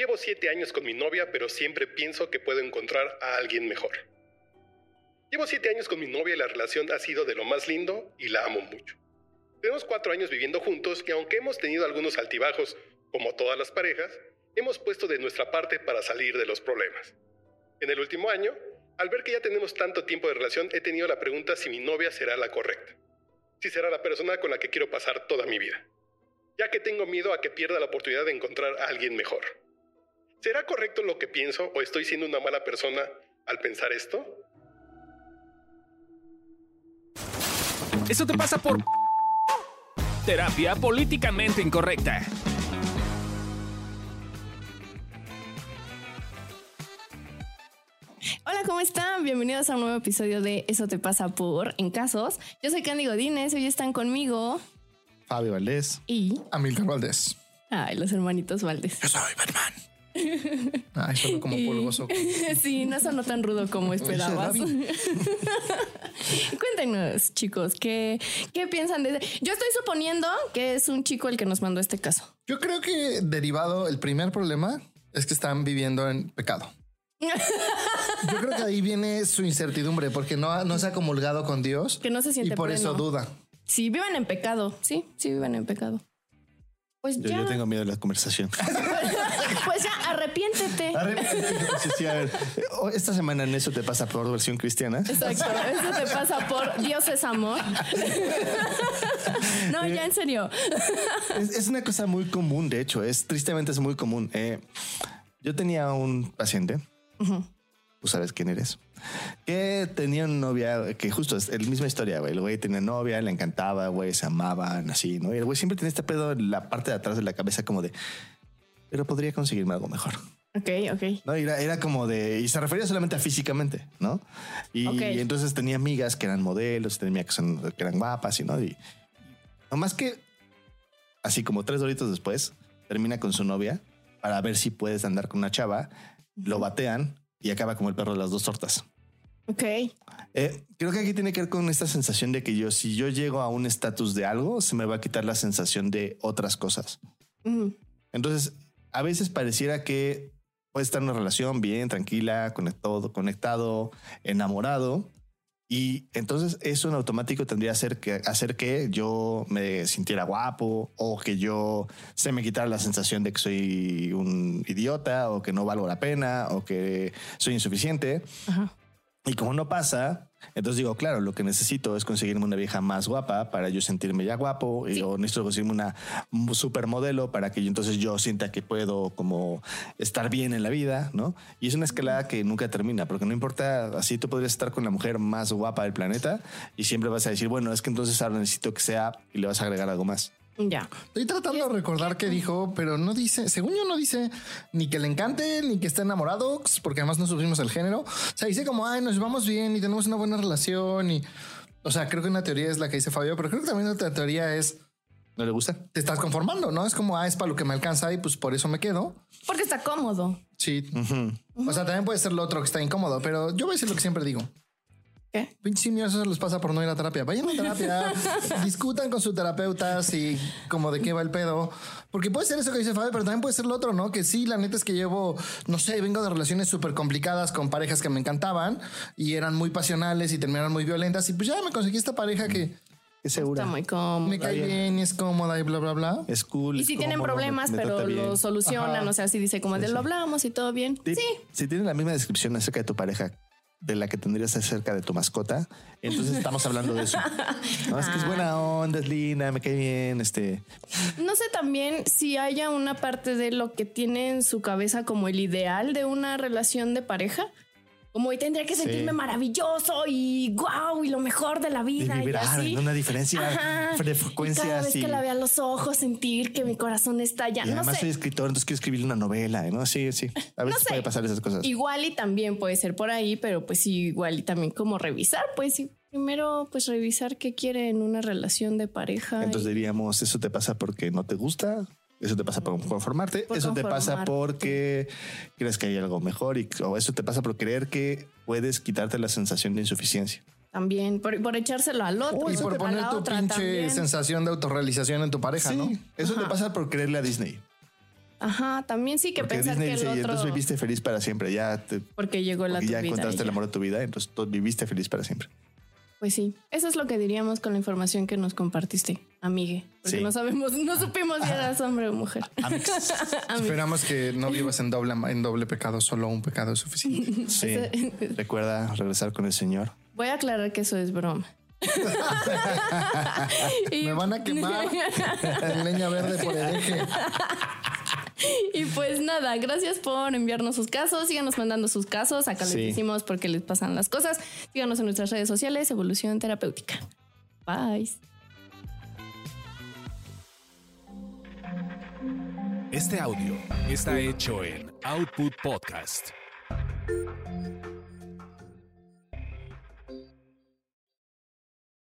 Llevo siete años con mi novia, pero siempre pienso que puedo encontrar a alguien mejor. Llevo siete años con mi novia y la relación ha sido de lo más lindo y la amo mucho. Tenemos cuatro años viviendo juntos y aunque hemos tenido algunos altibajos, como todas las parejas, hemos puesto de nuestra parte para salir de los problemas. En el último año, al ver que ya tenemos tanto tiempo de relación, he tenido la pregunta si mi novia será la correcta. Si será la persona con la que quiero pasar toda mi vida. Ya que tengo miedo a que pierda la oportunidad de encontrar a alguien mejor. ¿Será correcto lo que pienso o estoy siendo una mala persona al pensar esto? Eso te pasa por terapia políticamente incorrecta. Hola, ¿cómo están? Bienvenidos a un nuevo episodio de Eso te pasa por En Casos. Yo soy Candy Godínez, hoy están conmigo Fabio Valdés. y... Amilcar Valdés. Ay, los hermanitos Valdés. Yo soy Batman. Ay, solo como Y- polvoso. sí, no sonó tan rudo como esperabas. Cuéntenos, chicos, ¿qué, ¿qué piensan de Yo estoy suponiendo que es un chico el que nos mandó este caso. Yo creo que derivado, el primer problema es que están viviendo en pecado. Yo creo que ahí viene su incertidumbre porque no, no se ha comulgado con Dios Que no se y siente por eso duda. Sí, viven en pecado. Sí, sí viven en pecado. Pues Yo, ya. yo tengo miedo de la conversación. Pues ya, arrepiéntete. Sí, sí, a ver. Oh, Esta semana en eso te pasa por versión cristiana. Exacto, eso te pasa por Dios es amor. No, ya en serio. Es, es una cosa muy común, de hecho, es tristemente es muy común. Eh, yo tenía un paciente, tú sabes quién eres, que tenía una novia que justo es la misma historia, güey. El güey tenía novia, le encantaba, güey, se amaban, así, ¿no? Y el güey siempre tenía este pedo en la parte de atrás de la cabeza como de, pero podría conseguirme algo mejor. Ok, ok. No, era, era como de. Y se refería solamente a físicamente, ¿no? Y Ok. entonces tenía amigas que eran modelos, tenía que, son- que eran guapas y no. Y nomás que, así como tres doritos después, termina con su novia para ver si puedes andar con una chava, lo batean y acaba como el perro de las dos tortas. Ok. Eh, creo que aquí tiene que ver con esta sensación de que yo, si yo llego a un estatus de algo, se me va a quitar la sensación de otras cosas. Entonces, a veces pareciera que puede estar en una relación bien, tranquila, conectado, conectado, enamorado. Y entonces eso en automático tendría que hacer que, yo me sintiera guapo o que yo se me quitara la sensación de que soy un idiota o que no valgo la pena o que soy insuficiente. Ajá. Y como no pasa, entonces digo, claro, lo que necesito es conseguirme una vieja más guapa para yo sentirme ya guapo y o necesito conseguirme una supermodelo para que yo entonces yo sienta que puedo como estar bien en la vida, ¿no? Y es una escalada que nunca termina, porque no importa, así tú podrías estar con la mujer más guapa del planeta y siempre vas a decir, bueno, es que entonces ahora necesito que sea y le vas a agregar algo más. Ya. Estoy tratando de recordar qué dijo, pero no dice, según yo no dice ni que le encante, ni que esté enamorado, porque además no sufrimos el género. O sea, dice como, ay, nos llevamos bien y tenemos una buena relación y, o sea, creo que una teoría es la que dice Fabio, pero creo que también otra teoría es, ¿No le gusta? te estás conformando, ¿no? Es como, ah, es para lo que me alcanza y pues por eso me quedo. Porque está cómodo. Sí. O sea, también puede ser lo otro que está incómodo, pero yo voy a decir lo que siempre digo. ¿Qué? Pinche simios, eso les pasa por no ir a terapia. Vayan a terapia, discutan con su terapeuta si como de qué va el pedo. Porque puede ser eso que dice Fabio, pero también puede ser lo otro, ¿no? Que sí, la neta es que llevo, no sé, vengo de relaciones súper complicadas con parejas que me encantaban y eran muy pasionales y terminaron muy violentas. Y pues ya me conseguí esta pareja que Es segura. Está muy cómodo. me cae bien y es cómoda y bla, bla, bla. Es cool. Y si tienen cómodo, problemas, me- me pero lo solucionan. Ajá. O sea, si dice como de lo hablamos y todo bien. Sí. Sí. Si tienen la misma descripción acerca de tu pareja de la que tendrías acerca de tu mascota, entonces estamos hablando de eso. No, es que es buena onda, es linda, me cae bien, este. No sé también si haya una parte de lo que tiene en su cabeza como el ideal de una relación de pareja. Como hoy tendría que sentirme maravilloso y guau y lo mejor de la vida. y vibrar así. en una diferencia Ajá. de Y frecuencia cada vez que la vea a los ojos, sentir que mi corazón está ya. Y No además sé. soy escritor, entonces quiero escribir una novela, ¿no? Sí, sí. A veces sé. puede pasar esas cosas. Igual y también puede ser por ahí, pero pues sí, igual y también como revisar, pues sí. Primero, pues revisar qué quiere en una relación de pareja. Entonces y- diríamos, eso te pasa porque no te gusta, eso te pasa por conformarte, Por eso te pasa porque crees que hay algo mejor y, o eso te pasa por creer que puedes quitarte la sensación de insuficiencia. también, por, por echárselo al otro. Y eso por poner tu pinche también. sensación de autorrealización en tu pareja, Sí, ¿no? eso te pasa por creerle a Disney. Ajá, también sí que Porque pensar Disney que el dice, y otro... entonces viviste feliz para siempre. Ya, te, Porque llegó la porque tu ya vida encontraste y el amor de tu vida, entonces tú viviste feliz para siempre. Pues sí, eso es lo que diríamos con la información que nos compartiste, amigue. Porque Sí. no sabemos, no supimos si eras hombre o mujer. Esperamos que no vivas en doble, en doble pecado, solo un pecado es suficiente. Sí. Recuerda regresar con el Señor. Voy a aclarar que eso es broma. Me van a quemar en leña verde por hereje. Y pues nada, gracias por enviarnos sus casos. Síganos mandando sus casos. Acá les Sí. decimos por qué les pasan las cosas. Síganos en nuestras redes sociales, Evolución Terapéutica. Bye. Este audio está hecho en Output Podcast.